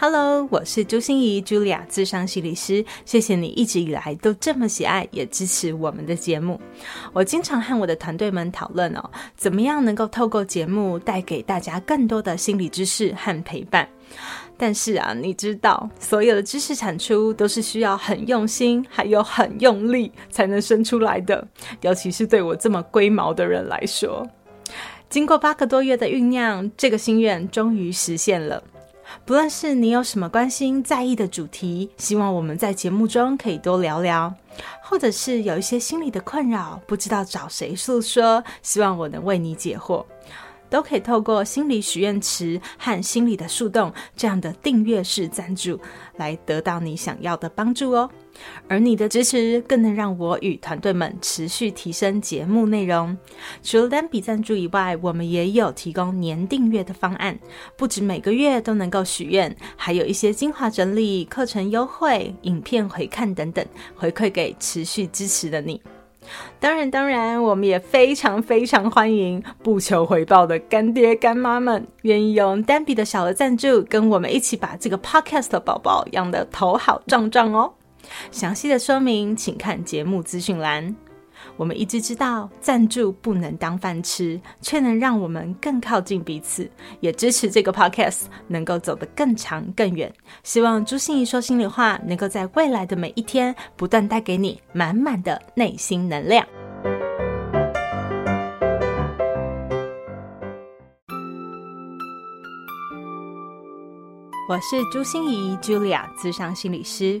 Hello，我是朱心仪，Julia，咨商心理师。谢谢你一直以来都这么喜爱，也支持我们的节目。我经常和我的团队们讨论哦，怎么样能够透过节目带给大家更多的心理知识和陪伴。但是啊，你知道，所有的知识产出都是需要很用心，还有很用力才能生出来的。尤其是对我这么龟毛的人来说，经过八个多月的酝酿，这个心愿终于实现了。不论是你有什么关心、在意的主题，希望我们在节目中可以多聊聊；或者是有一些心理的困扰，不知道找谁诉说，希望我能为你解惑。都可以透过心理许愿池和心理的树洞这样的订阅式赞助，来得到你想要的帮助哦。而你的支持更能让我与团队们持续提升节目内容。除了单笔赞助以外，我们也有提供年订阅的方案，不止每个月都能够许愿，还有一些精华整理、课程优惠、影片回看等等，回馈给持续支持的你。当然，当然，我们也非常非常欢迎不求回报的干爹干妈们，愿意用单笔的小额赞助，跟我们一起把这个 podcast 宝宝养得头好壮壮哦。详细的说明，请看节目资讯栏。我们一直知道，赞助不能当饭吃，却能让我们更靠近彼此，也支持这个 podcast 能够走得更长更远。希望朱心怡说心里话，能够在未来的每一天，不断带给你满满的内心能量。我是朱心怡 Julia，咨商心理师，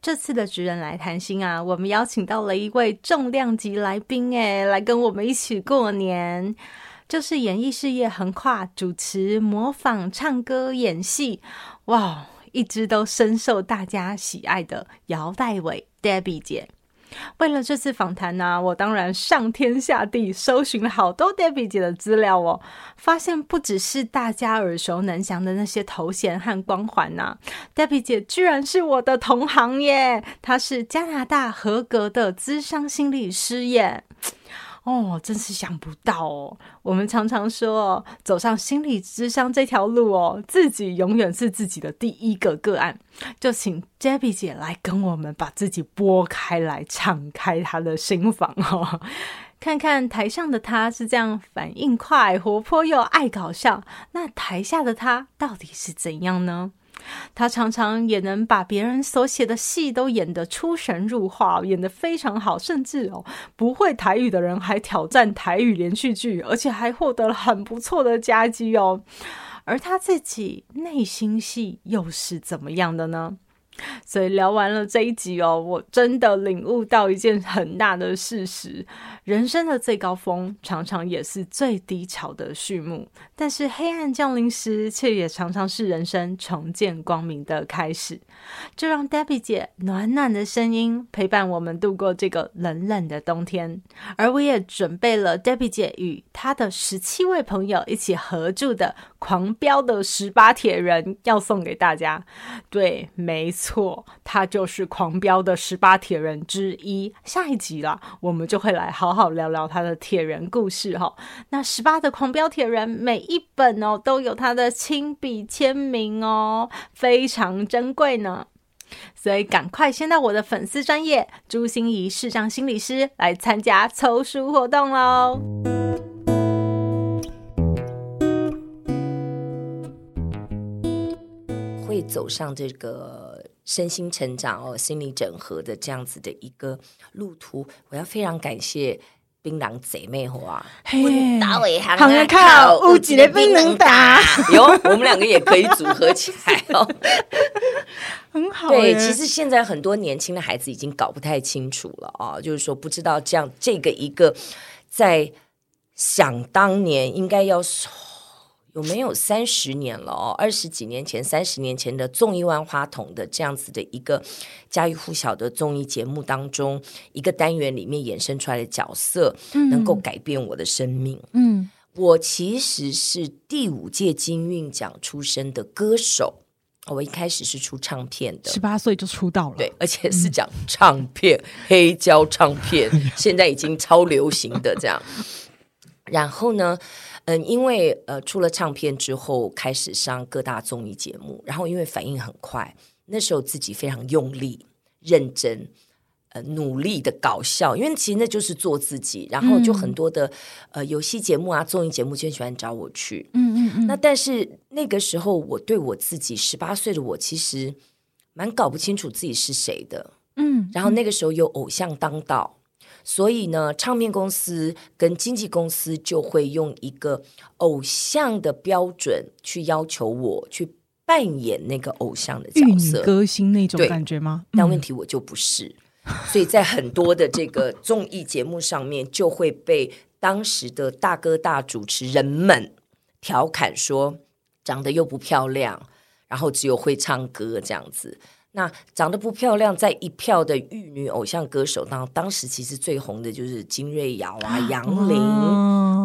这次的职人来谈心啊，我们邀请到了一位重量级来宾，诶，来跟我们一起过年。就是演艺事业横跨主持、模仿、唱歌、演戏，哇，一直都深受大家喜爱的姚代伟 Debbie 姐。为了这次访谈呢、我当然上天下地搜寻了好多 Debbie 姐的资料哦，发现不只是大家耳熟能详的那些头衔和光环呐、啊，Debbie 姐居然是我的同行耶！她是加拿大合格的咨商心理师耶。哦，真是想不到哦！我们常常说哦，走上心理智商这条路哦，自己永远是自己的第一个个案。就请 Debbie 姐来跟我们把自己拨开来，敞开她的心房哦，看看台上的她是这样反应快、活泼又爱搞笑，那台下的她到底是怎样呢？他常常也能把别人所写的戏都演得出神入化，演得非常好，甚至哦，不会台语的人还挑战台语连续剧，而且还获得了很不错的佳绩哦。而他自己内心戏又是怎么样的呢？所以聊完了这一集哦，我真的领悟到一件很大的事实：人生的最高峰常常也是最低潮的序幕，但是黑暗降临时，却也常常是人生重见光明的开始。就让 Debbie 姐暖暖的声音陪伴我们度过这个冷冷的冬天，而我也准备了 Debbie 姐与她的十七位朋友一起合著的《狂飙的十八铁人》要送给大家。对，没错。错，他就是狂飙的十八铁人之一。下一集啦，我们就会来好好聊聊他的铁人故事哈。那十八的狂飙铁人，每一本哦都有他的亲笔签名哦，非常珍贵呢。所以赶快先到我的粉丝专业朱心怡视障心理师来参加抽书活动喽。会走上这个。身心成长哦，心理整合的这样子的一个路途，我要非常感谢槟榔姐妹花，嘿，大伟行啊靠，乌吉的槟榔打，有，我们两个也可以组合起来哦，很好。对，其实现在很多年轻的孩子已经搞不太清楚了啊，就是说不知道这样这个一个在想当年应该要。有没有三十年了哦？二十几年前、三十年前的综艺万花筒的这样子的一个家喻户晓的综艺节目当中，一个单元里面衍生出来的角色，嗯、能够改变我的生命。嗯，我其实是第五届金韵奖出身的歌手。我一开始是出唱片的，十八岁就出道了，对，而且是讲唱片，嗯、黑胶唱片，现在已经超流行的这样。然后呢，嗯，因为呃出了唱片之后，开始上各大综艺节目，然后因为反应很快，那时候自己非常用力、认真。呃，努力的搞笑，因为其实那就是做自己，然后就很多的、嗯、呃游戏节目啊、综艺节目就很喜欢找我去。嗯嗯嗯。那但是那个时候，我对我自己十八岁的我，其实蛮搞不清楚自己是谁的。嗯。然后那个时候有偶像当道，嗯、所以呢，唱片公司跟经纪公司就会用一个偶像的标准去要求我去扮演那个偶像的角色，歌星那种感觉吗？但问题我就不是。嗯所以在很多的这个综艺节目上面，就会被当时的大哥大主持人们调侃说，长得又不漂亮，然后只有会唱歌这样子。那长得不漂亮，在一票的玉女偶像歌手当当时其实最红的就是金瑞瑶啊、杨玲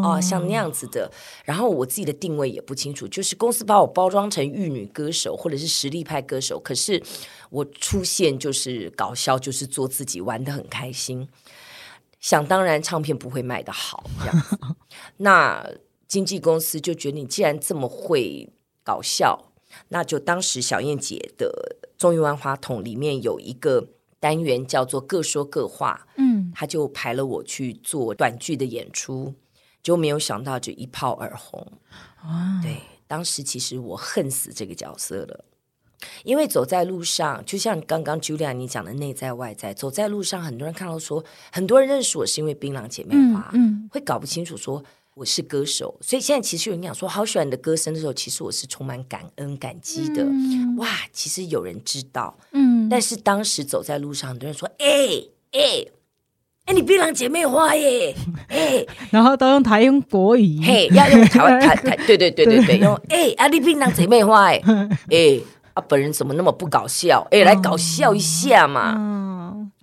啊，像那样子的。然后我自己的定位也不清楚，就是公司把我包装成玉女歌手或者是实力派歌手，可是我出现就是搞笑，就是做自己，玩的很开心。想当然，唱片不会卖的好这样子。那经纪公司就觉得你既然这么会搞笑，那就当时小燕姐的。综艺万花筒里面有一个单元叫做“各说各话”，嗯，他就排了我去做短剧的演出，就没有想到就一炮而红。哇对，当时其实我恨死这个角色了，因为走在路上，就像刚刚 Julia 你讲的内在外在，走在路上，很多人看到说，很多人认识我是因为槟榔姐妹花，嗯，嗯会搞不清楚说。我是歌手，所以现在其实有人讲说好喜欢你的歌声的时候，其实我是充满感恩感激的。嗯、哇，其实有人知道，嗯，但是当时走在路上，很多人说，哎哎哎，你槟榔姐妹花耶，哎，然后都用台用国语，嘿，要用台湾 台台，对对对对对，用哎啊，你槟榔姐妹花 哎，哎啊，本人怎么那么不搞笑？哎，来搞笑一下嘛。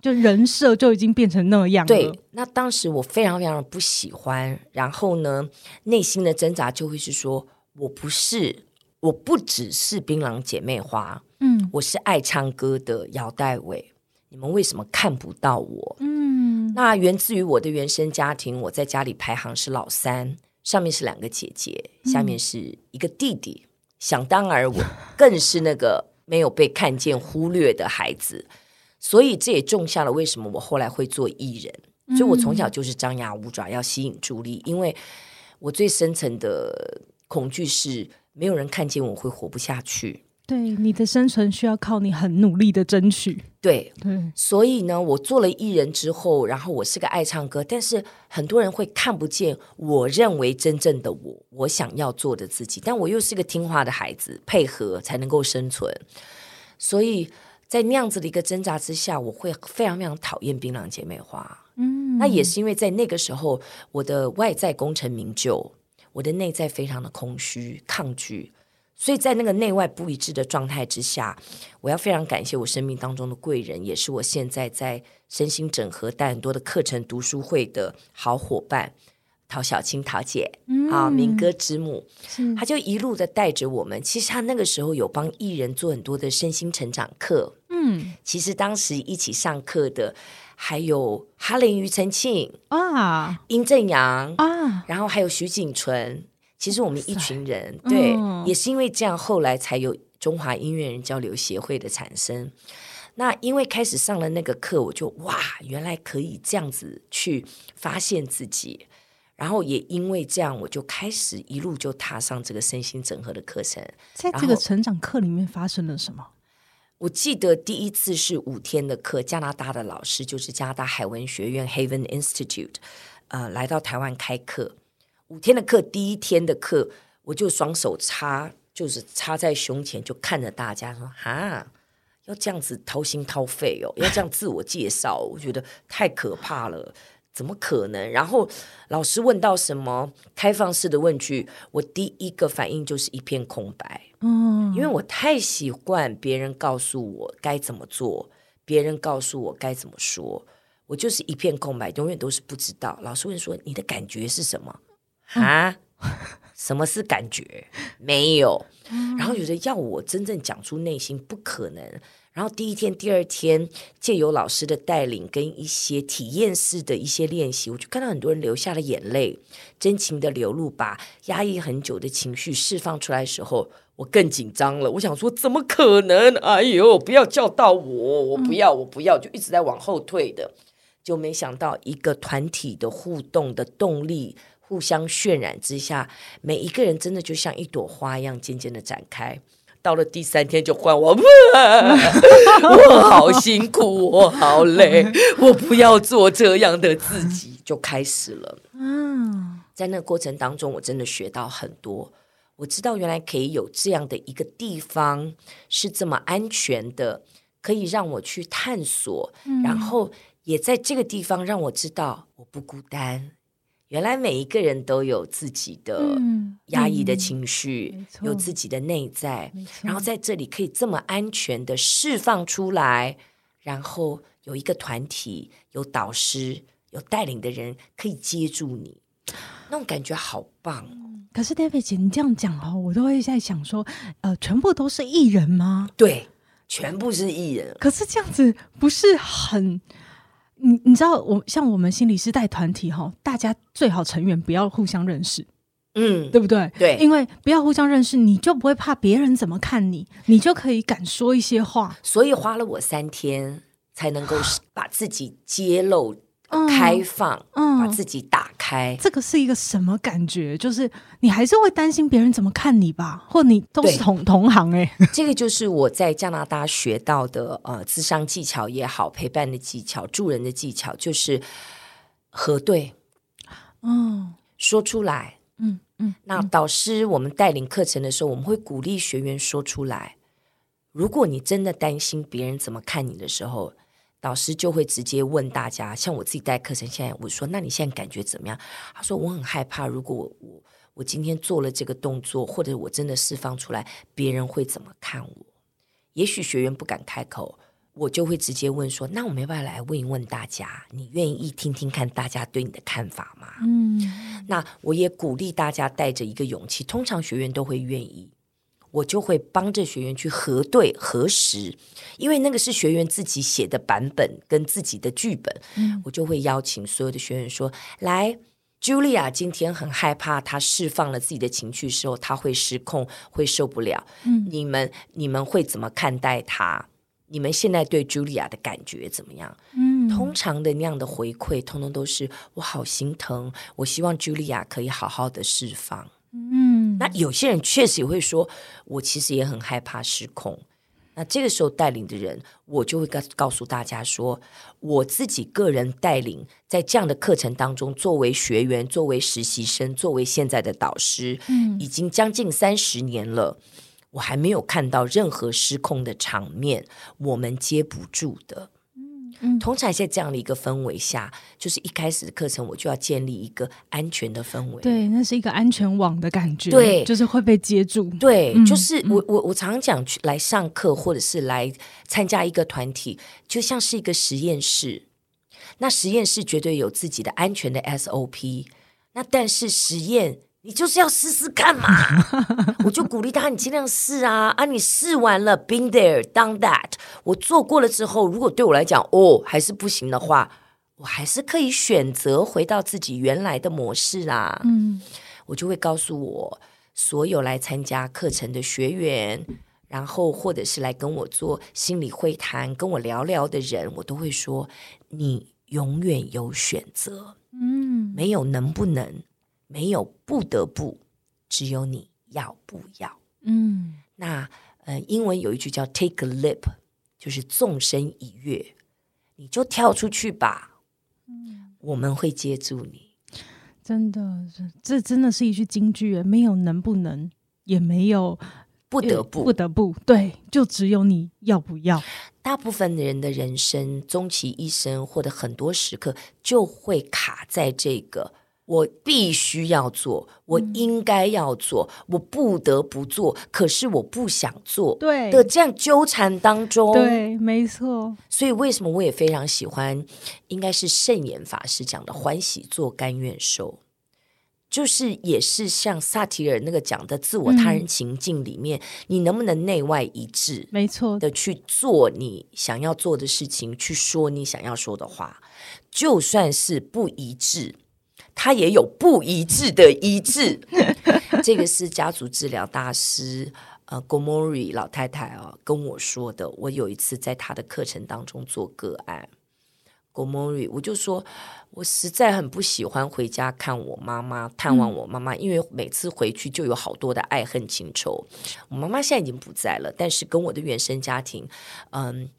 嗯就人设就已经变成那样了。对，那当时我非常非常的不喜欢，然后呢，内心的挣扎就会是说，我不是，我不只是槟榔姐妹花，嗯，我是爱唱歌的姚黛玮，你们为什么看不到我？嗯，那源自于我的原生家庭，我在家里排行是老三，上面是两个姐姐，下面是一个弟弟，嗯、想当然我更是那个没有被看见、忽略的孩子。所以这也种下了为什么我后来会做艺人。所以我从小就是张牙舞爪，要吸引注意力，因为我最深层的恐惧是没有人看见我会活不下去。对，你的生存需要靠你很努力的争取。对对，所以呢，我做了艺人之后，然后我是个爱唱歌，但是很多人会看不见我认为真正的我，我想要做的自己，但我又是个听话的孩子，配合才能够生存，所以。在那样子的一个挣扎之下，我会非常非常讨厌槟榔姐妹花。嗯，那也是因为在那个时候，我的外在功成名就，我的内在非常的空虚、抗拒，所以在那个内外不一致的状态之下，我要非常感谢我生命当中的贵人，也是我现在在身心整合带很多的课程、读书会的好伙伴。陶小青，陶姐，嗯、啊，民歌之母，是他就一路的带着我们。其实他那个时候有帮艺人做很多的身心成长课。嗯，其实当时一起上课的还有哈林、庾澄庆啊，殷正阳啊，然后还有徐景纯。其实我们一群人，对，嗯、也是因为这样，后来才有中华音乐人交流协会的产生。那因为开始上了那个课，我就哇，原来可以这样子去发现自己。然后也因为这样，我就开始一路就踏上这个身心整合的课程。在这个成长课里面发生了什么？我记得第一次是五天的课，加拿大的老师就是加拿大海文学院 Haven Institute，呃，来到台湾开课。五天的课，第一天的课，我就双手插，就是插在胸前，就看着大家说：“哈，要这样子掏心掏肺哦，要这样自我介绍，我觉得太可怕了。”怎么可能？然后老师问到什么开放式的问句，我第一个反应就是一片空白。嗯，因为我太习惯别人告诉我该怎么做，别人告诉我该怎么说，我就是一片空白，永远都是不知道。老师问说：“你的感觉是什么？”啊？什么是感觉？没有。然后有人要我真正讲出内心，不可能。然后第一天、第二天，借由老师的带领跟一些体验式的一些练习，我就看到很多人流下了眼泪，真情的流露，把压抑很久的情绪释放出来的时候，我更紧张了。我想说，怎么可能？哎呦，不要叫到我，我不要，我不要，就一直在往后退的。就没想到一个团体的互动的动力，互相渲染之下，每一个人真的就像一朵花一样，渐渐的展开。到了第三天就换我，我好辛苦，我好累，我不要做这样的自己，就开始了。嗯，在那个过程当中，我真的学到很多。我知道原来可以有这样的一个地方是这么安全的，可以让我去探索，然后也在这个地方让我知道我不孤单。原来每一个人都有自己的压抑的情绪，嗯嗯、有自己的内在，然后在这里可以这么安全的释放出来，然后有一个团体，有导师，有带领的人可以接住你，那种感觉好棒。可是 David 姐，你这样讲哦，我都会在想说，呃，全部都是艺人吗？对，全部是艺人。可是这样子不是很？你你知道我像我们心理师带团体哈，大家最好成员不要互相认识，嗯，对不对？对，因为不要互相认识，你就不会怕别人怎么看你，你就可以敢说一些话。所以花了我三天才能够 把自己揭露。开放，嗯，把自己打开，这个是一个什么感觉？就是你还是会担心别人怎么看你吧，或你都是同同行哎。这个就是我在加拿大学到的呃，智商技巧也好，陪伴的技巧，助人的技巧，就是核对，嗯，说出来，嗯嗯。那导师我们带领课程的时候，我们会鼓励学员说出来。如果你真的担心别人怎么看你的时候。导师就会直接问大家，像我自己带课程，现在我说，那你现在感觉怎么样？他说我很害怕，如果我我我今天做了这个动作，或者我真的释放出来，别人会怎么看我？也许学员不敢开口，我就会直接问说，那我没办法来问一问大家，你愿意听听看大家对你的看法吗？嗯，那我也鼓励大家带着一个勇气，通常学员都会愿意。我就会帮着学员去核对核实，因为那个是学员自己写的版本跟自己的剧本。嗯，我就会邀请所有的学员说：“来，Julia 今天很害怕，她释放了自己的情绪时候，她会失控，会受不了。嗯，你们你们会怎么看待她？你们现在对 Julia 的感觉怎么样？嗯，通常的那样的回馈，通通都是我好心疼，我希望 Julia 可以好好的释放。”嗯，那有些人确实也会说，我其实也很害怕失控。那这个时候带领的人，我就会告告诉大家说，我自己个人带领在这样的课程当中，作为学员，作为实习生，作为现在的导师，嗯，已经将近三十年了，我还没有看到任何失控的场面，我们接不住的。通常在这样的一个氛围下，就是一开始的课程，我就要建立一个安全的氛围。对，那是一个安全网的感觉。对，就是会被接住。对，就是我我我常常讲，去来上课或者是来参加一个团体，就像是一个实验室。那实验室绝对有自己的安全的 SOP。那但是实验。你就是要试试看嘛，我就鼓励他，你尽量试啊啊！你试完了，been there, done that，我做过了之后，如果对我来讲哦还是不行的话，我还是可以选择回到自己原来的模式啦。嗯，我就会告诉我所有来参加课程的学员，然后或者是来跟我做心理会谈、跟我聊聊的人，我都会说，你永远有选择，嗯，没有能不能。没有不得不，只有你要不要。嗯，那呃，英文有一句叫 “take a leap”，就是纵身一跃，你就跳出去吧。嗯，我们会接住你。真的，这真的是一句金句。没有能不能，也没有不得不，不得不，对，就只有你要不要？大部分的人的人生，终其一生或者很多时刻，就会卡在这个。我必须要做，我应该要做，嗯、我不得不做，可是我不想做，对的这样纠缠当中，对，没错。所以为什么我也非常喜欢，应该是圣严法师讲的“欢喜做，甘愿受”，就是也是像萨提尔那个讲的自我他人情境里面，嗯、你能不能内外一致？没错的去做你想要做的事情，去说你想要说的话，就算是不一致。他也有不一致的一致，这个是家族治疗大师呃，Gomori 老太太啊、哦、跟我说的。我有一次在他的课程当中做个案，Gomori 我就说，我实在很不喜欢回家看我妈妈，探望我妈妈，嗯、因为每次回去就有好多的爱恨情仇。我妈妈现在已经不在了，但是跟我的原生家庭，嗯。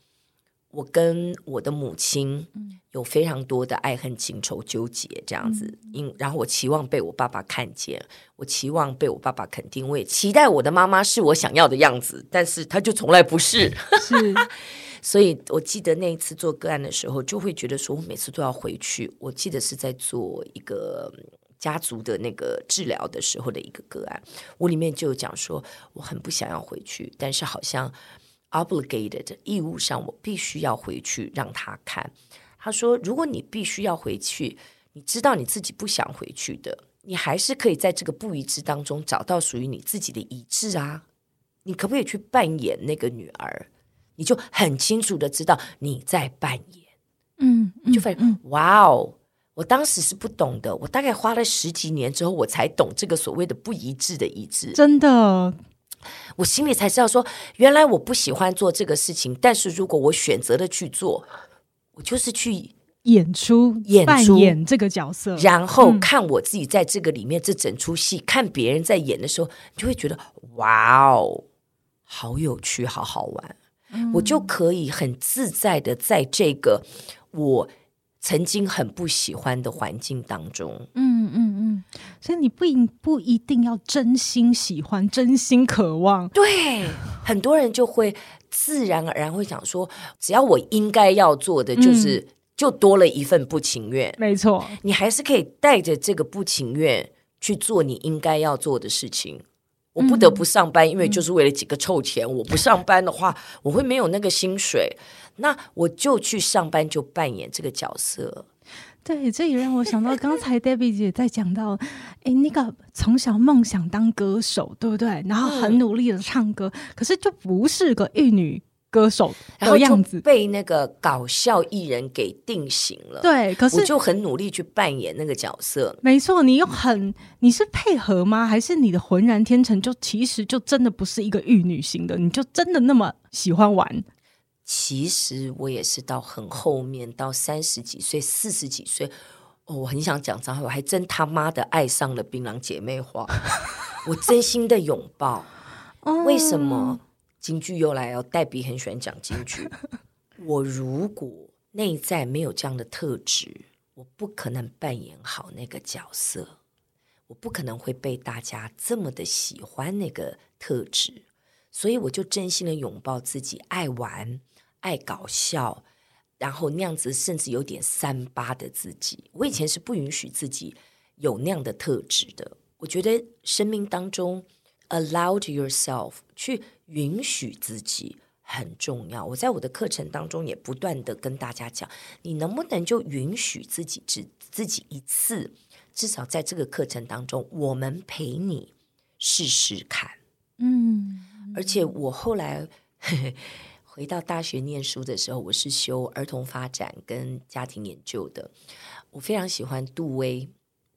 我跟我的母亲有非常多的爱恨情仇纠结，这样子，因然后我期望被我爸爸看见，我期望被我爸爸肯定，我也期待我的妈妈是我想要的样子，但是她就从来不是。是，所以我记得那一次做个案的时候，就会觉得说我每次都要回去。我记得是在做一个家族的那个治疗的时候的一个个案，我里面就有讲说我很不想要回去，但是好像。Obligated 义务上，我必须要回去让他看。他说：“如果你必须要回去，你知道你自己不想回去的，你还是可以在这个不一致当中找到属于你自己的一致啊。你可不可以去扮演那个女儿？你就很清楚的知道你在扮演。嗯，就发现，嗯，哇哦！我当时是不懂的，我大概花了十几年之后，我才懂这个所谓的不一致的一致。真的。”我心里才知道说，原来我不喜欢做这个事情，但是如果我选择了去做，我就是去演出、演演这个角色，然后看我自己在这个里面这整出戏，嗯、看别人在演的时候，你就会觉得哇哦，好有趣，好好玩，嗯、我就可以很自在的在这个我。曾经很不喜欢的环境当中，嗯嗯嗯，所以你不一不一定要真心喜欢，真心渴望。对，很多人就会自然而然会想说，只要我应该要做的，就是、嗯、就多了一份不情愿。没错，你还是可以带着这个不情愿去做你应该要做的事情。我不得不上班，嗯、因为就是为了几个臭钱。嗯、我不上班的话，我会没有那个薪水。那我就去上班，就扮演这个角色。对，这也让我想到刚才 Debbie 姐在讲到，哎，那个从小梦想当歌手，对不对？然后很努力的唱歌，嗯、可是就不是个玉女歌手的样子，被那个搞笑艺人给定型了。对，可是我就很努力去扮演那个角色。没错，你又很，你是配合吗？还是你的浑然天成就其实就真的不是一个玉女型的？你就真的那么喜欢玩？其实我也是到很后面，到三十几岁、四十几岁，哦，我很想讲脏话，我还真他妈的爱上了槟榔姐妹花，我真心的拥抱。为什么京剧又来了？黛比很喜欢讲京剧。我如果内在没有这样的特质，我不可能扮演好那个角色，我不可能会被大家这么的喜欢那个特质，所以我就真心的拥抱自己，爱玩。爱搞笑，然后那样子甚至有点三八的自己，我以前是不允许自己有那样的特质的。我觉得生命当中，allow yourself 去允许自己很重要。我在我的课程当中也不断的跟大家讲，你能不能就允许自己只自己一次，至少在这个课程当中，我们陪你试试看。嗯，而且我后来。呵呵回到大学念书的时候，我是修儿童发展跟家庭研究的。我非常喜欢杜威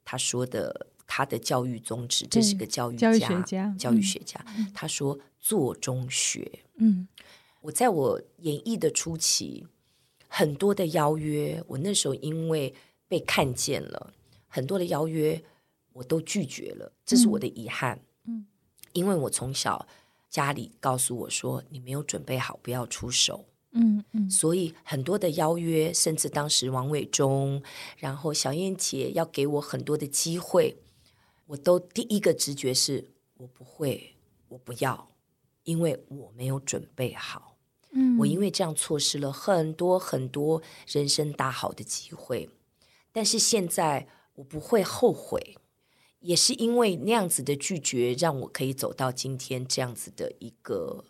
他说的他的教育宗旨，这是个教育家，教育学家。教育学家，嗯，他说做中学。嗯，我在我演艺的初期，很多的邀约，我那时候因为被看见了，很多的邀约我都拒绝了，这是我的遗憾。嗯，因为我从小。家里告诉我说：“你没有准备好，不要出手。”嗯嗯，所以很多的邀约，甚至当时王伟忠，然后小燕姐要给我很多的机会，我都第一个直觉是我不会，我不要。因为我没有准备好，嗯，我因为这样错失了很多很多人生大好的机会。但是现在我不会后悔，也是因为那样子的拒绝，让我可以走到今天这样子的一个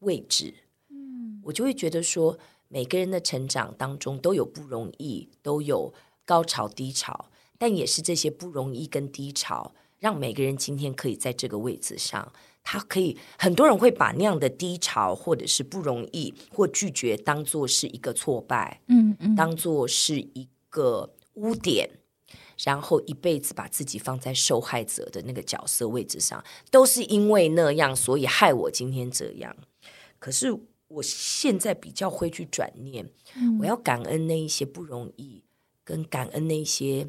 位置。嗯，我就会觉得说，每个人的成长当中都有不容易，都有高潮低潮，但也是这些不容易跟低潮，让每个人今天可以在这个位置上。他可以，很多人会把那样的低潮或者是不容易或拒绝当做是一个挫败，嗯嗯，当做是一个污点，然后一辈子把自己放在受害者的那个角色位置上，都是因为那样，所以害我今天这样。可是我现在比较会去转念，嗯，我要感恩那一些不容易，跟感恩那些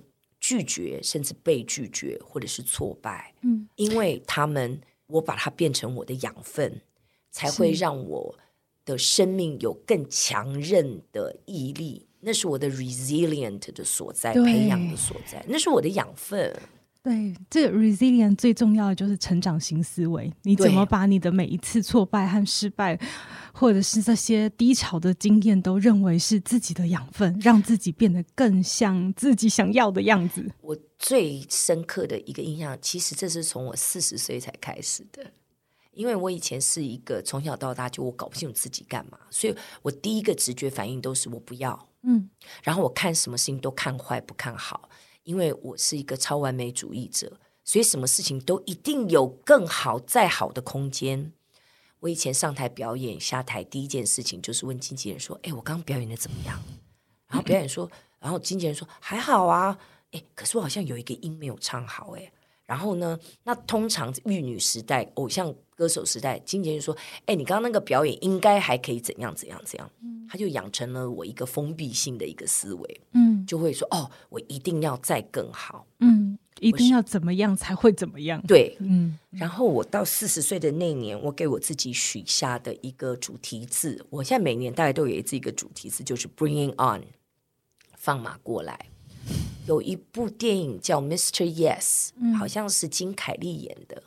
拒绝，甚至被拒绝或者是挫败，嗯，因为他们。我把它变成我的养分，才会让我的生命有更强韧的毅力。那是我的 resilient 的所在，培养的所在，那是我的养分。对，这个 resilient 最重要的就是成长型思维。你怎么把你的每一次挫败和失败，或者是这些低潮的经验，都认为是自己的养分，让自己变得更像自己想要的样子？我最深刻的一个印象，其实这是从我四十岁才开始的。因为我以前是一个从小到大就我搞不清楚自己干嘛，所以我第一个直觉反应都是我不要。嗯，然后我看什么事情都看坏不看好。因为我是一个超完美主义者，所以什么事情都一定有更好、再好的空间。我以前上台表演，下台第一件事情就是问经纪人说：“哎，我刚刚表演的怎么样？”然后表演说，然后经纪人说：“还好啊。”哎，可是我好像有一个音没有唱好，哎。然后呢，那通常玉女时代、偶像歌手时代，经纪人说：“哎，你刚刚那个表演应该还可以怎样怎样怎样。”他就养成了我一个封闭性的一个思维，嗯，就会说：“哦，我一定要再更好，嗯，一定要怎么样才会怎么样。”对，嗯。然后我到四十岁的那年，我给我自己许下的一个主题字，我现在每年大概都有一次一个主题字，就是 “Bringing On”，放马过来。有一部电影叫《Mr. Yes》，嗯，好像是金凯利演的。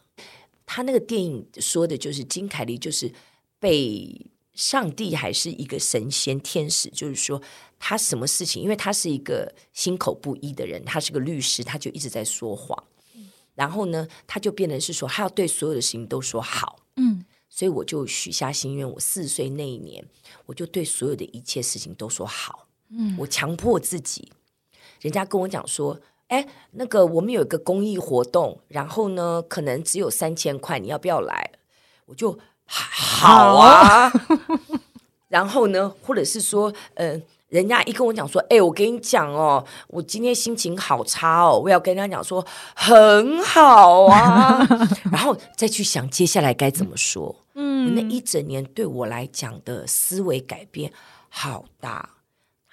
他那个电影说的就是金凯利，就是被上帝还是一个神仙天使，就是说他什么事情，因为他是一个心口不一的人，他是个律师，他就一直在说谎。然后呢，他就变成是说，他要对所有的事情都说好。嗯，所以我就许下心愿，我四十岁那一年，我就对所有的一切事情都说好。嗯，我强迫自己。人家跟我讲说，哎，那个我们有一个公益活动，然后呢，可能只有三千块，你要不要来？我就好啊。然后呢，或者是说，嗯、呃，人家一跟我讲说，哎，我跟你讲哦，我今天心情好差哦，我要跟人家讲说很好啊，然后再去想接下来该怎么说。嗯，那一整年对我来讲的思维改变好大。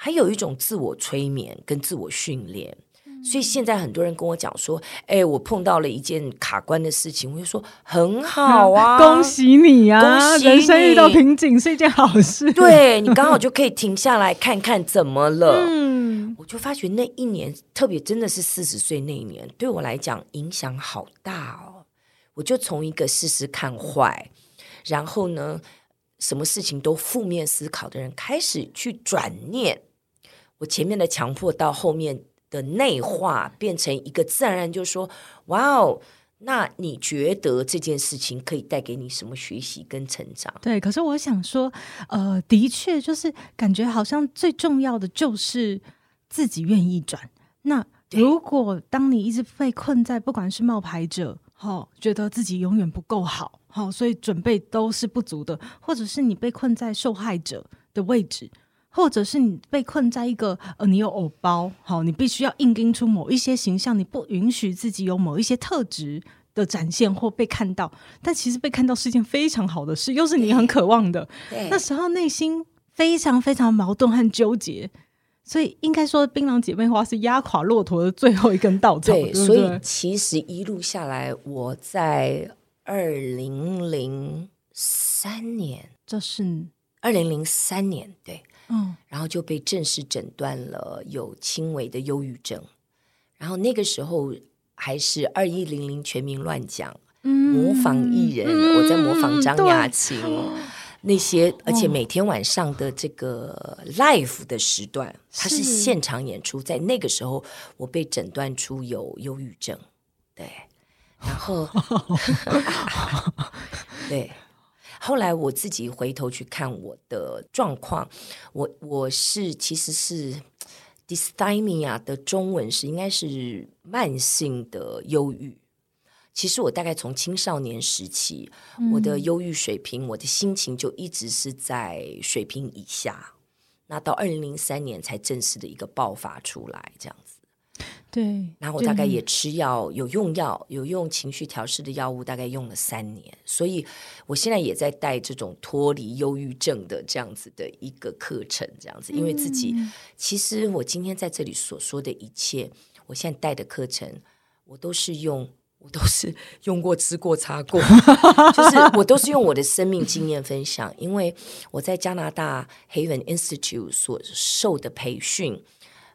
还有一种自我催眠跟自我训练，所以现在很多人跟我讲说：“哎，我碰到了一件卡关的事情。”我就说：“很好啊，恭喜你啊！恭喜，人生遇到瓶颈是一件好事。对”对，你刚好就可以停下来看看怎么了。嗯，我就发觉那一年，特别真的是四十岁那一年，对我来讲影响好大哦。我就从一个试试看坏，然后呢，什么事情都负面思考的人，开始去转念。我前面的强迫到后面的内化，变成一个自然而然，就是说，哇哦，那你觉得这件事情可以带给你什么学习跟成长？对，可是我想说，呃，的确就是感觉好像最重要的就是自己愿意转。那如果当你一直被困在不管是冒牌者，哦，觉得自己永远不够好，好，所以准备都是不足的，或者是你被困在受害者的位置。或者是你被困在一个呃，你有偶包，好，你必须要硬盯出某一些形象，你不允许自己有某一些特质的展现或被看到。但其实被看到是一件非常好的事，又是你很渴望的。那时候内心非常非常矛盾和纠结，所以应该说，槟榔姐妹花是压垮骆驼的最后一根稻草。对，对对，所以其实一路下来，我在二零零三年，这是二零零三年，对。嗯，然后就被正式诊断了有轻微的忧郁症，然后那个时候还是二一零零全民乱讲，模仿艺人，嗯、我在模仿张雅琴。嗯那些，而且每天晚上的这个 live 的时段，哦、它是现场演出。在那个时候，我被诊断出有忧郁症，对，然后，对，后来我自己回头去看我的状况，我我是其实是 dysthymia 的中文是应该是慢性的忧郁。其实我大概从青少年时期，嗯、我的忧郁水平，我的心情就一直是在水平以下。那到二零零三年才正式的一个爆发出来，这样子。对。然后我大概也吃药，有用药，有用情绪调试的药物，大概用了三年。所以我现在也在带这种脱离忧郁症的这样子的一个课程，这样子。因为自己，嗯、其实我今天在这里所说的一切，我现在带的课程，我都是用。我都是 用过、吃过、擦过，就是我都是用我的生命经验分享。因为我在加拿大 Haven Institute 所受的培训，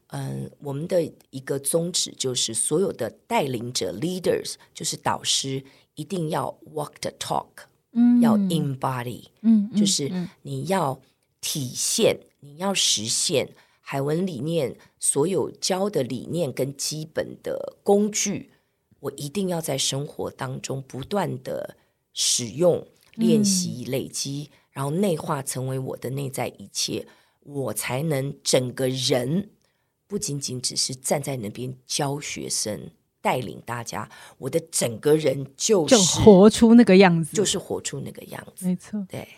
嗯，我们的一个宗旨就是所有的带领者 leaders，就是导师，一定要 walk the talk，嗯，要 embody，嗯，就是你要体现，你要实现海文理念所有教的理念跟基本的工具。我一定要在生活当中不断的使用、练习、累积，嗯、然后内化成为我的内在一切，我才能整个人不仅仅只是站在那边教学生、带领大家，我的整个人就是就活出那个样子，就是活出那个样子。没错，对。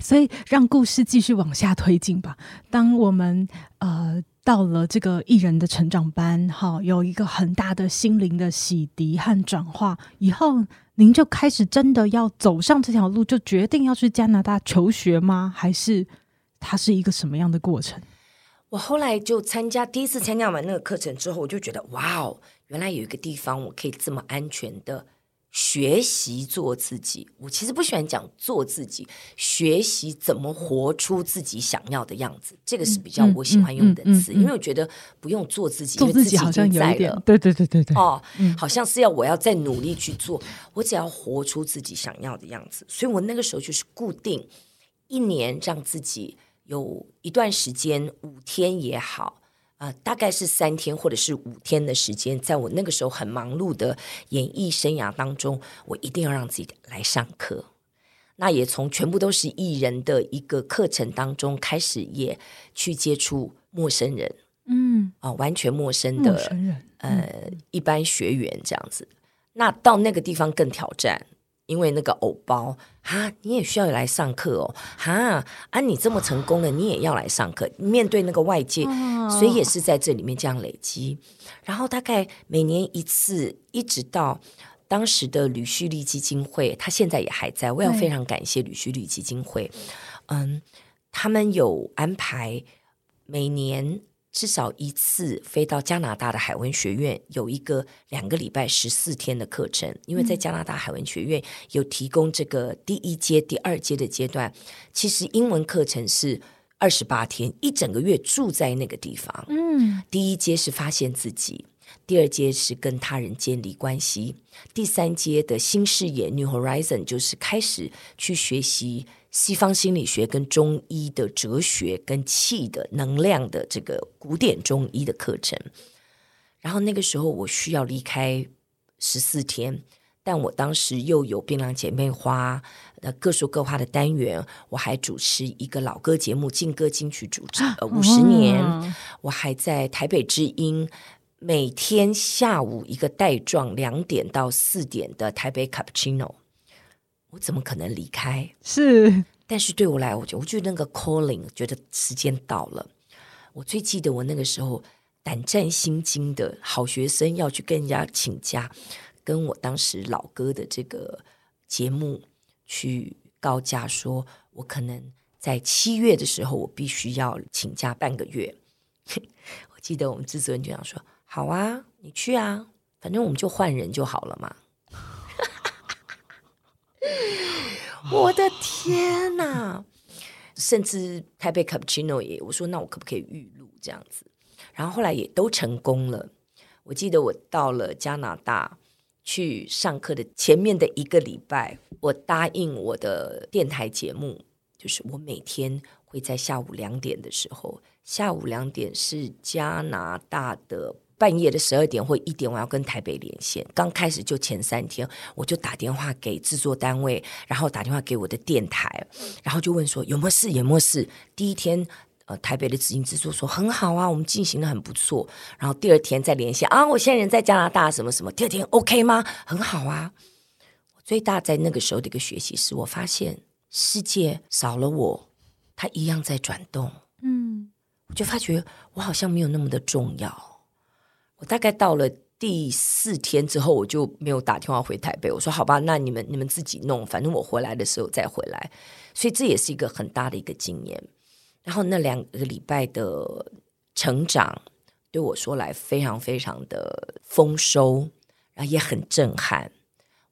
所以让故事继续往下推进吧。当我们呃。到了这个艺人的成长班，哈，有一个很大的心灵的洗涤和转化以后，您就开始真的要走上这条路，就决定要去加拿大求学吗？还是它是一个什么样的过程？我后来就参加第一次参加完那个课程之后，我就觉得哇哦，原来有一个地方我可以这么安全的。学习做自己，我其实不喜欢讲做自己，学习怎么活出自己想要的样子，这个是比较我喜欢用的词，因为我觉得不用做自己，做自己好像有一点，对对对对对，哦，好像是要我要再努力去做，我只要活出自己想要的样子，所以我那个时候就是固定一年让自己有一段时间，五天也好。啊、呃，大概是三天或者是五天的时间，在我那个时候很忙碌的演艺生涯当中，我一定要让自己来上课。那也从全部都是艺人的一个课程当中开始，也去接触陌生人，嗯，啊、呃，完全陌生的陌生人，呃，一般学员这样子。那到那个地方更挑战。因为那个偶包哈，你也需要来上课哦，哈啊，你这么成功了，你也要来上课。面对那个外界，所以也是在这里面这样累积。然后大概每年一次，一直到当时的吕旭立基金会，他现在也还在。我要非常感谢吕旭立基金会，嗯，他们有安排每年。至少一次飞到加拿大的海文学院，有一个两个礼拜十四天的课程。因为在加拿大海文学院有提供这个第一阶、第二阶的阶段，其实英文课程是二十八天，一整个月住在那个地方。嗯，第一阶是发现自己，第二阶是跟他人建立关系，第三阶的新视野 （New Horizon） 就是开始去学习。西方心理学跟中医的哲学跟气的能量的这个古典中医的课程，然后那个时候我需要离开十四天，但我当时又有槟榔姐妹花，呃，各说各话的单元，我还主持一个老歌节目劲歌金曲主持，呃，五十年，哦、我还在台北之音，每天下午一个带状两点到四点的台北 Cappuccino。我怎么可能离开？是，但是对我来，我觉我觉得那个 calling，觉得时间到了。我最记得我那个时候胆战心惊的好学生要去跟人家请假，跟我当时老哥的这个节目去告假说，说我可能在七月的时候，我必须要请假半个月。我记得我们制作人就想说：“好啊，你去啊，反正我们就换人就好了嘛。” 我的天哪！甚至台北 Cappuccino 也，我说那我可不可以预录这样子？然后后来也都成功了。我记得我到了加拿大，去上课的前面的一个礼拜，我答应我的电台节目，就是我每天会在下午两点的时候，下午两点是加拿大的半夜的十二点或一点，我要跟台北连线。刚开始就前三天，我就打电话给制作单位，然后打电话给我的电台，然后就问说有没有事，有没有事。第一天。呃，台北的执行制作说很好啊，我们进行的很不错。然后第二天再连线啊，我现在人在加拿大，什么什么。第二天 OK 吗？很好啊。最大在那个时候的一个学习是我发现世界少了我，它一样在转动。嗯，我就发觉我好像没有那么的重要。我大概到了第四天之后，我就没有打电话回台北。我说好吧，那你们你们自己弄，反正我回来的时候再回来。所以这也是一个很大的一个经验。然后那两个礼拜的成长，对我说来非常非常的丰收，然后也很震撼。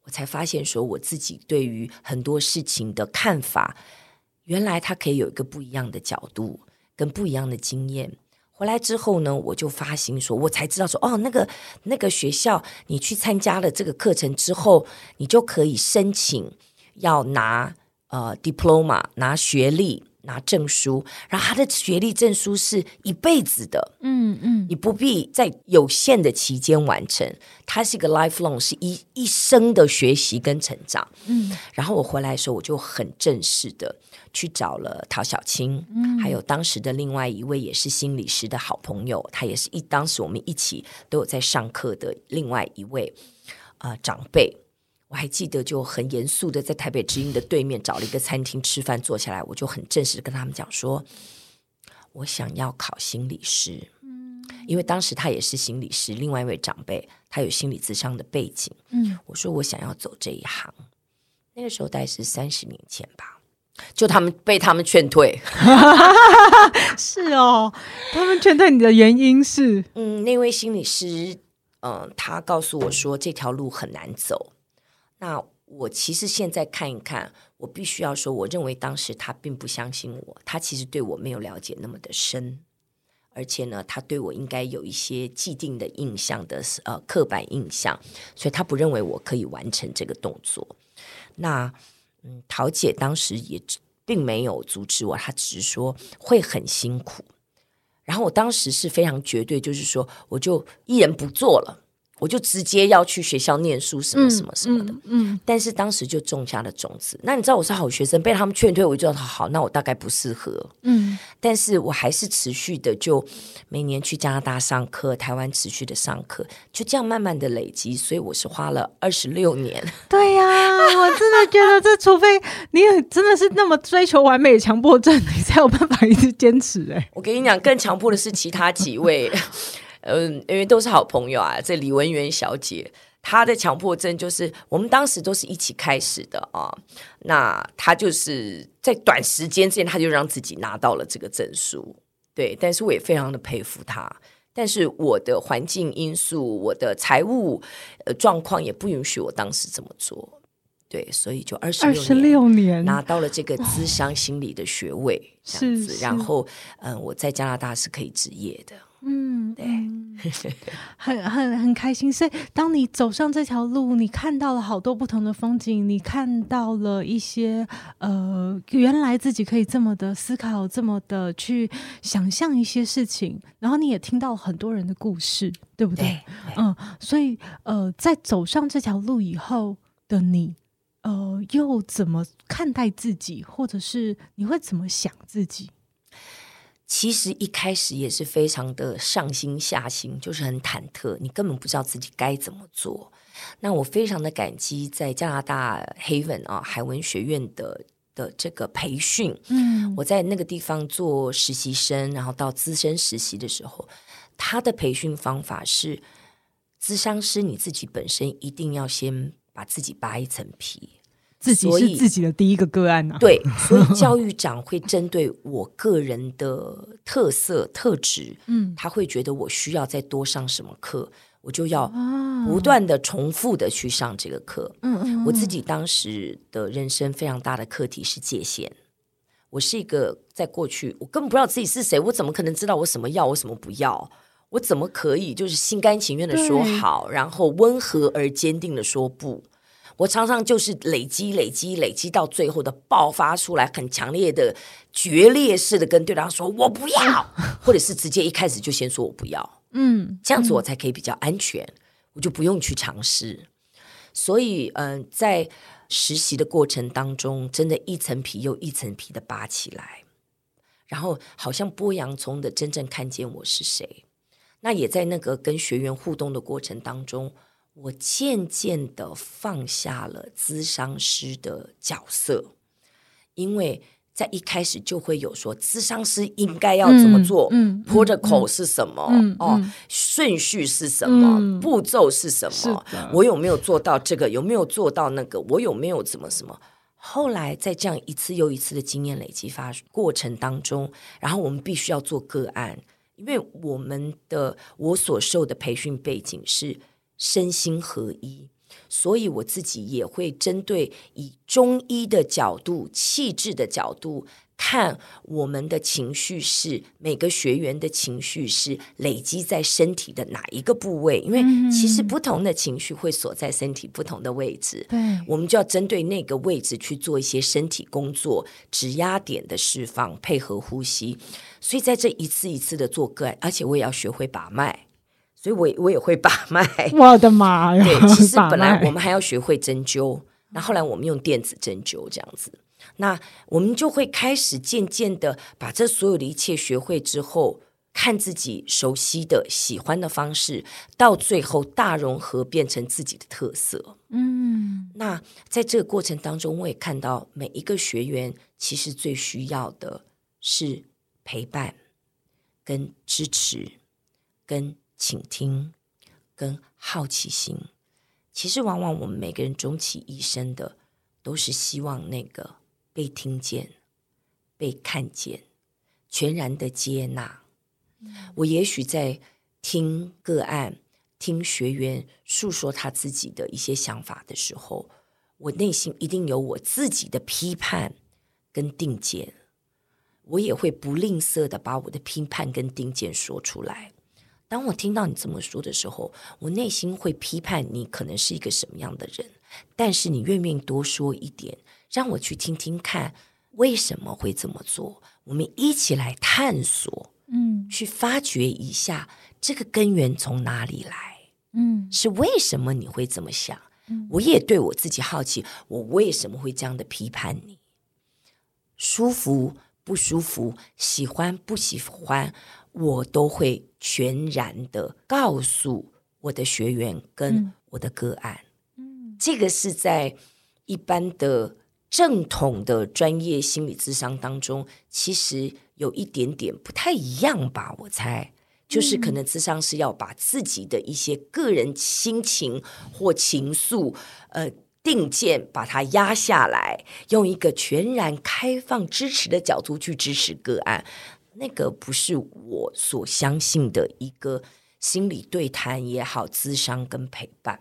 我才发现说，我自己对于很多事情的看法，原来它可以有一个不一样的角度，跟不一样的经验。回来之后呢，我就发心说，我才知道说，哦，那个那个学校，你去参加了这个课程之后，你就可以申请要拿呃 diploma 拿学历。拿证书，然后他的学历证书是一辈子的，嗯嗯，你不必在有限的期间完成，它是一个 lifelong，是一一生的学习跟成长，嗯。然后我回来的时候，我就很正式的去找了陶小青，嗯，还有当时的另外一位也是心理师的好朋友，他也是一当时我们一起都有在上课的另外一位啊、呃、长辈。我还记得，就很严肃的在台北之音的对面找了一个餐厅吃饭，坐下来，我就很正式的跟他们讲说，我想要考心理师，嗯，因为当时他也是心理师，另外一位长辈他有心理咨商的背景，嗯，我说我想要走这一行，那个时候大概是三十年前吧，就他们被他们劝退，是哦，他们劝退你的原因是，嗯，那位心理师，嗯、呃，他告诉我说这条路很难走。那我其实现在看一看，我必须要说，我认为当时他并不相信我，他其实对我没有了解那么的深，而且呢，他对我应该有一些既定的印象的呃刻板印象，所以他不认为我可以完成这个动作。那嗯，桃姐当时也并没有阻止我，她只是说会很辛苦。然后我当时是非常绝对，就是说我就一人不做了。我就直接要去学校念书，什么什么什么的。嗯，但是当时就种下了种子。那你知道我是好学生，被他们劝退，我就知道好，那我大概不适合。嗯，但是我还是持续的，就每年去加拿大上课，台湾持续的上课，就这样慢慢的累积。所以我是花了二十六年。对呀、啊，我真的觉得这，除非你真的是那么追求完美强迫症，你才有办法一直坚持、欸。哎，我跟你讲，更强迫的是其他几位。嗯，因为都是好朋友啊，这李文媛小姐，她的强迫症就是我们当时都是一起开始的啊。那她就是在短时间之内，她就让自己拿到了这个证书。对，但是我也非常的佩服她。但是我的环境因素，我的财务呃状况也不允许我当时这么做。对，所以就二十六年拿到了这个资商心理的学位，这样子。然后，嗯，我在加拿大是可以执业的。嗯，对，很很很开心。所以，当你走上这条路，你看到了好多不同的风景，你看到了一些呃，原来自己可以这么的思考，这么的去想象一些事情。然后，你也听到很多人的故事，对不对？对对嗯，所以呃，在走上这条路以后的你，呃，又怎么看待自己，或者是你会怎么想自己？其实一开始也是非常的上心下心，就是很忐忑，你根本不知道自己该怎么做。那我非常的感激在加拿大 Haven 啊海文学院的的这个培训。嗯，我在那个地方做实习生，然后到资深实习的时候，他的培训方法是，咨商师你自己本身一定要先把自己扒一层皮。自己是自己的第一个个案呢、啊？对，所以教育长会针对我个人的特色特质，嗯，他会觉得我需要再多上什么课，我就要不断的重复的去上这个课。嗯嗯，我自己当时的人生非常大的课题是界限。我是一个在过去我根本不知道自己是谁，我怎么可能知道我什么要，我什么不要？我怎么可以就是心甘情愿的说好，然后温和而坚定的说不？我常常就是累积、累积、累积到最后的爆发出来，很强烈的决裂式的跟对方说“我不要”，或者是直接一开始就先说我不要。嗯，这样子我才可以比较安全，我就不用去尝试。所以，嗯、呃，在实习的过程当中，真的一层皮又一层皮的扒起来，然后好像剥洋葱的真正看见我是谁。那也在那个跟学员互动的过程当中，我渐渐的放下了咨商师的角色，因为在一开始就会有说，咨商师应该要怎么做，嗯，泼的口是什么，嗯，哦，顺序是什么，嗯，步骤是什么，我有没有做到这个，有没有做到那个，我有没有怎么什么？后来在这样一次又一次的经验累积发过程当中，然后我们必须要做个案。因为我们的我所受的培训背景是身心合一，所以我自己也会针对以中医的角度、气质的角度。看我们的情绪是每个学员的情绪是累积在身体的哪一个部位？因为其实不同的情绪会锁在身体不同的位置。对，我们就要针对那个位置去做一些身体工作、指压点的释放，配合呼吸。所以在这一次一次的做个案，而且我也要学会把脉，所以我也我也会把 脉。我的妈呀！对，其实 本来我们还要学会针灸，那后来我们用电子针灸这样子。那我们就会开始渐渐的把这所有的一切学会之后，看自己熟悉的、喜欢的方式，到最后大融合变成自己的特色。嗯，那在这个过程当中，我也看到每一个学员其实最需要的是陪伴、跟支持、跟倾听、跟好奇心。其实往往我们每个人终其一生的，都是希望那个。被听见，被看见，全然的接纳。我也许在听个案、听学员诉说他自己的一些想法的时候，我内心一定有我自己的批判跟定见。我也会不吝啬的把我的批判跟定见说出来。当我听到你这么说的时候，我内心会批判你可能是一个什么样的人，但是你愿不愿意多说一点？让我去听听看，为什么会这么做？我们一起来探索，嗯，去发掘一下这个根源从哪里来，嗯，是为什么你会这么想？嗯，我也对我自己好奇，我为什么会这样的批判你？舒服不舒服，喜欢不喜欢，我都会全然的告诉我的学员跟我的个案，嗯，这个是在一般的。正统的专业心理咨商当中，其实有一点点不太一样吧？我猜，就是可能智商是要把自己的一些个人心情或情愫，呃，定见，把它压下来，用一个全然开放、支持的角度去支持个案。那个不是我所相信的一个心理对谈也好，咨商跟陪伴。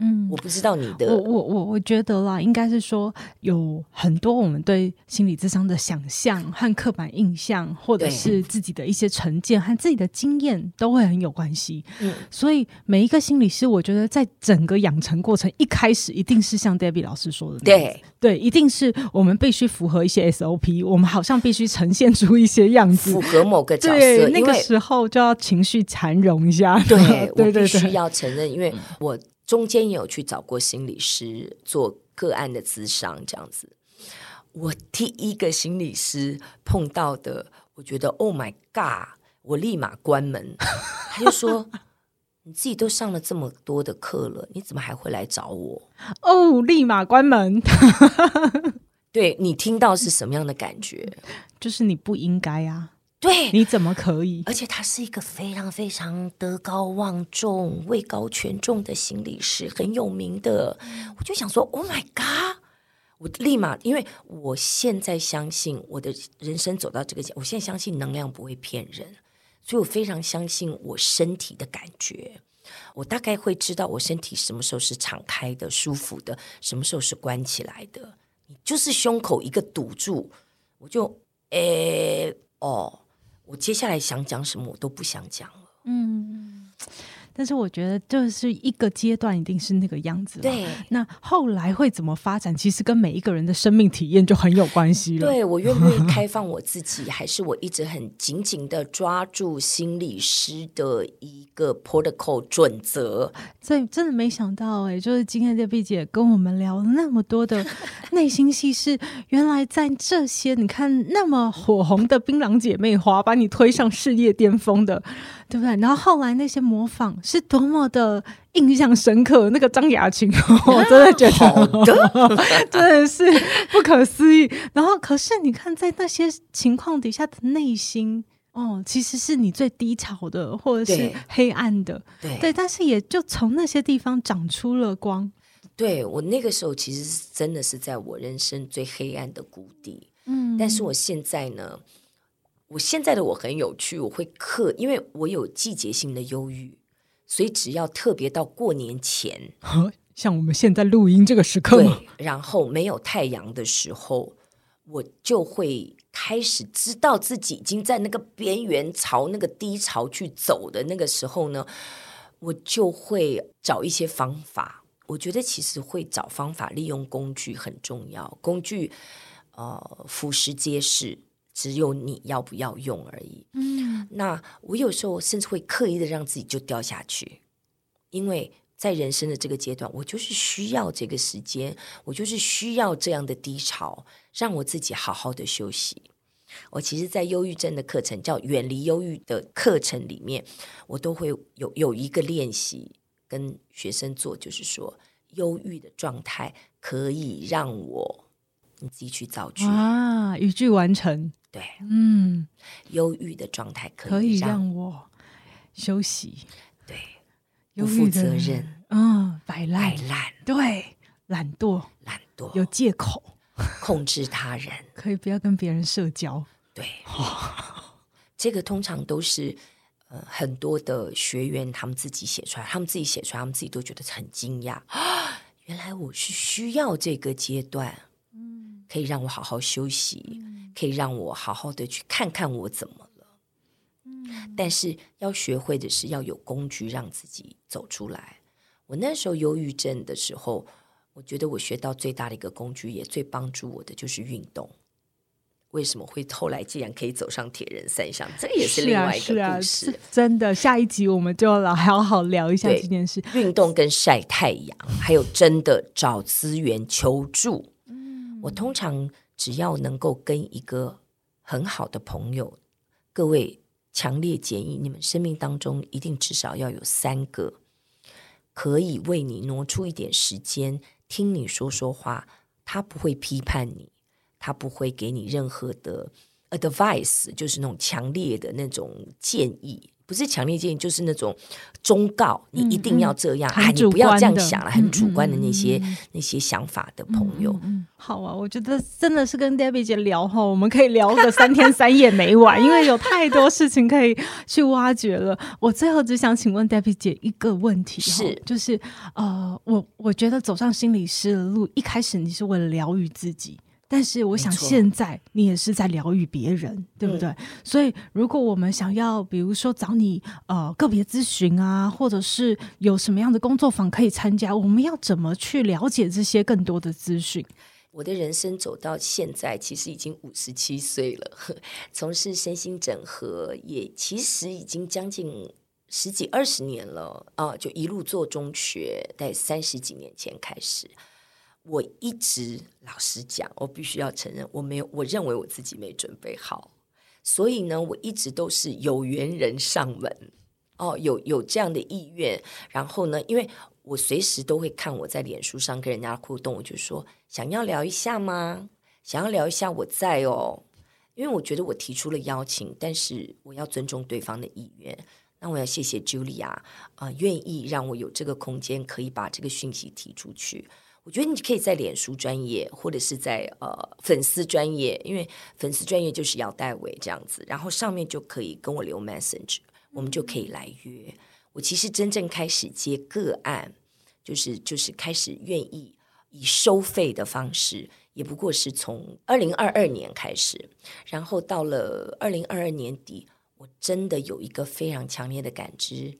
嗯，我不知道你的，我我我我觉得啦，应该是说有很多我们对心理智商的想象和刻板印象，或者是自己的一些成见和自己的经验都会很有关系。嗯，所以每一个心理师，我觉得在整个养成过程一开始，一定是像 Debbie 老师说的，对对，一定是我们必须符合一些 SOP，我们好像必须呈现出一些样子，符合某个角色，对，那个时候就要情绪缠容一下。对，对对对，我必须要承认，因为我。中间也有去找过心理师做个案的咨商，这样子。我第一个心理师碰到的，我觉得 Oh my God，我立马关门。他就说：“你自己都上了这么多的课了，你怎么还会来找我？” 哦，立马关门。对，你听到是什么样的感觉？就是你不应该啊。对，你怎么可以？而且他是一个非常非常德高望重、位高权重的心理师，很有名的。我就想说，Oh my God！我立马，因为我现在相信我的人生走到这个，我现在相信能量不会骗人，所以我非常相信我身体的感觉。我大概会知道我身体什么时候是敞开的、舒服的，什么时候是关起来的。你就是胸口一个堵住，我就诶哦。我接下来想讲什么，我都不想讲了。嗯。但是我觉得，就是一个阶段一定是那个样子。对，那后来会怎么发展，其实跟每一个人的生命体验就很有关系了。对，我愿不愿意开放我自己，还是我一直很紧紧的抓住心理师的一个 protocol 准则？所以真的没想到，哎，就是今天 Debbie 姐跟我们聊那么多的内心戏，是原来在这些你看那么火红的槟榔姐妹花，把你推上事业巅峰的。对不对？然后后来那些模仿是多么的印象深刻，那个张雅琴，我真的觉得 真的是不可思议。然后，可是你看，在那些情况底下的内心，哦，其实是你最低潮的，或者是黑暗的，对，对。但是也就从那些地方长出了光。对，我那个时候其实是真的是在我人生最黑暗的谷底，嗯。但是我现在呢？我现在的我很有趣，我会刻，因为我有季节性的忧郁，所以只要特别到过年前，像我们现在录音这个时刻，对，然后没有太阳的时候，我就会开始知道自己已经在那个边缘朝那个低潮去走的那个时候呢，我就会找一些方法。我觉得其实会找方法，利用工具很重要，工具呃，俯拾皆是。只有你要不要用而已。嗯，那我有时候甚至会刻意的让自己就掉下去，因为在人生的这个阶段，我就是需要这个时间，我就是需要这样的低潮，让我自己好好的休息。我其实，在忧郁症的课程叫远离忧郁的课程里面，我都会有有一个练习跟学生做，就是说，忧郁的状态可以让我你自己去造句。啊，语句完成。对，嗯，忧郁的状态可以，让我休息。对，不负责任，嗯，摆烂，摆烂，对，懒惰，懒惰，有借口，控制他人，可以不要跟别人社交。对，这个通常都是呃很多的学员他们自己写出来，他们自己写出来，他们自己都觉得很惊讶。啊！原来我是需要这个阶段，嗯，可以让我好好休息。可以让我好好的去看看我怎么了，嗯，但是要学会的是要有工具让自己走出来。我那时候忧郁症的时候，我觉得我学到最大的一个工具，也最帮助我的就是运动。为什么会后来竟然可以走上铁人三项？这个也是另外一个故事。是啊，是啊，真的，下一集我们就来好好聊一下这件事。运动跟晒太阳，还有真的找资源求助。嗯，我通常。只要能够跟一个很好的朋友，各位强烈建议你们生命当中一定至少要有三个，可以为你挪出一点时间听你说说话，他不会批判你，他不会给你任何的 advice，就是那种强烈的那种建议。不是强烈建议，就是那种忠告，你一定要这样，嗯嗯、啊，你不要这样想了，很主观的那些、那些想法的朋友。嗯嗯、好啊，我觉得真的是跟 Debbie 姐聊哈，我们可以聊个三天三夜没完，因为有太多事情可以去挖掘了。我最后只想请问 Debbie 姐一个问题，是就是呃，我我觉得走上心理师的路，一开始你是为了疗愈自己。但是我想，现在你也是在疗愈别人，对不对？嗯、所以，如果我们想要，比如说找你呃个别咨询啊，或者是有什么样的工作坊可以参加，我们要怎么去了解这些更多的资讯？我的人生走到现在，其实已经五十七岁了，从事身心整合也其实已经将近十几二十年了啊，就一路做中学，在三十几年前开始。我一直老实讲，我必须要承认，我没有，我认为我自己没准备好，所以呢，我一直都是有缘人上门，哦，有有这样的意愿，然后呢，因为我随时都会看我在脸书上跟人家互动，我就说想要聊一下吗？想要聊一下，我在哦，因为我觉得我提出了邀请，但是我要尊重对方的意愿，那我要谢谢 Julia 啊，愿意让我有这个空间可以把这个讯息提出去。我觉得你可以在脸书专业，或者是在呃粉丝专业，因为粉丝专业就是姚代伟这样子，然后上面就可以跟我留 message，我们就可以来约。我其实真正开始接个案，就是就是开始愿意以收费的方式，也不过是从二零二二年开始，然后到了二零二二年底，我真的有一个非常强烈的感知，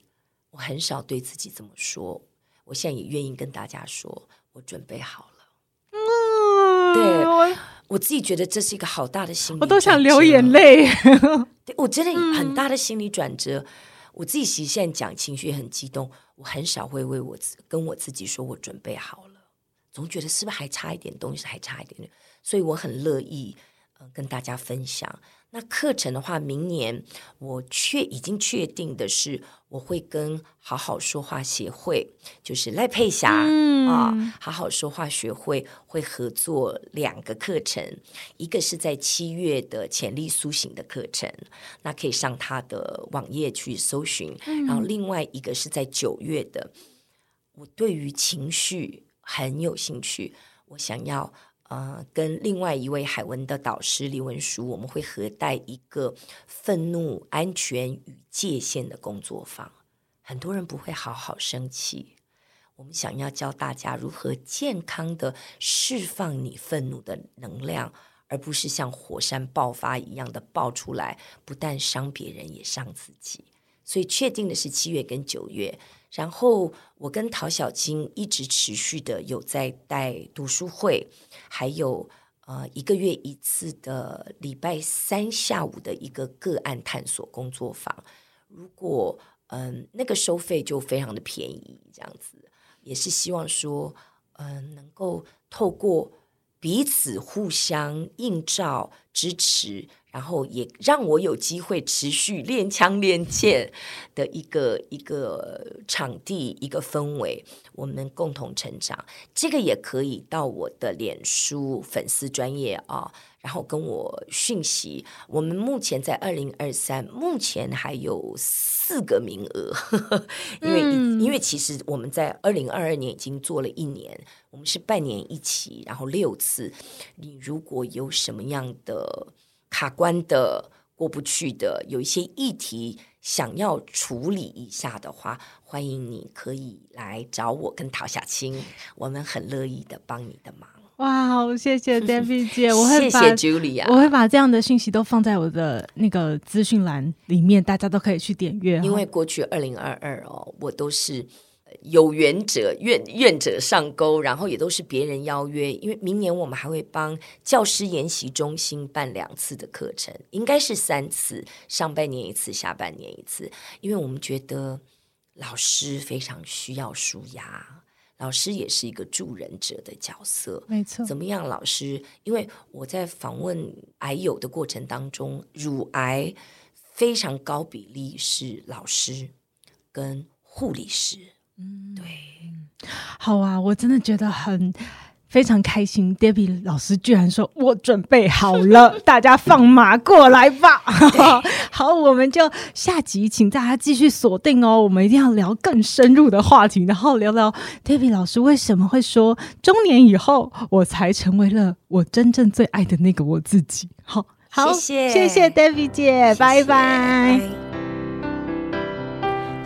我很少对自己这么说，我现在也愿意跟大家说，我准备好了。嗯，对我，我自己觉得这是一个好大的心理，我都想流眼泪。对，我真的很大的心理转折。嗯、我自己其实现在讲情绪很激动，我很少会为我跟我自己说我准备好了，总觉得是不是还差一点东西，还差一点点，所以我很乐意。跟大家分享。那课程的话，明年我确已经确定的是，我会跟好好说话协会，就是赖佩霞、嗯、啊，好好说话学会会合作两个课程，一个是在七月的潜力苏醒的课程，那可以上他的网页去搜寻。嗯、然后另外一个是在九月的，我对于情绪很有兴趣，我想要。呃，跟另外一位海文的导师李文书，我们会合带一个愤怒、安全与界限的工作坊。很多人不会好好生气，我们想要教大家如何健康的释放你愤怒的能量，而不是像火山爆发一样的爆出来，不但伤别人，也伤自己。所以确定的是七月跟九月。然后我跟陶晓清一直持续的有在带读书会，还有呃一个月一次的礼拜三下午的一个个案探索工作坊。如果嗯、那个收费就非常的便宜，这样子也是希望说嗯、能够透过彼此互相映照支持。然后也让我有机会持续练枪练剑的一个一个场地，一个氛围，我们共同成长。这个也可以到我的脸书粉丝专业啊，然后跟我讯息。我们目前在二零二三，目前还有四个名额，呵呵，因为、嗯、因为其实我们在二零二二年已经做了一年，我们是半年一期，然后六次。你如果有什么样的卡关的、过不去的，有一些议题想要处理一下的话，欢迎你可以来找我跟陶小青，我们很乐意的帮你的忙。哇，好谢谢 David 姐，我会把谢谢 Julia，我会把这样的信息都放在我的那个资讯栏里面，大家都可以去点阅。因为过去二零二二哦，我都是。有缘者愿愿者上钩，然后也都是别人邀约。因为明年我们还会帮教师研习中心办两次的课程，应该是三次，上半年一次，下半年一次。因为我们觉得老师非常需要舒压，老师也是一个助人者的角色，没错。怎么样，老师？因为我在访问癌友的过程当中，乳癌非常高比例是老师跟护理师。嗯，对，好啊，我真的觉得很非常开心。Debbie 老师居然说我准备好了，大家放马过来吧。好，我们就下集请大家继续锁定哦，我们一定要聊更深入的话题，然后聊聊 Debbie 老师为什么会说中年以后我才成为了我真正最爱的那个我自己。好，好，谢谢，谢谢 Debbie 姐，谢谢拜拜。拜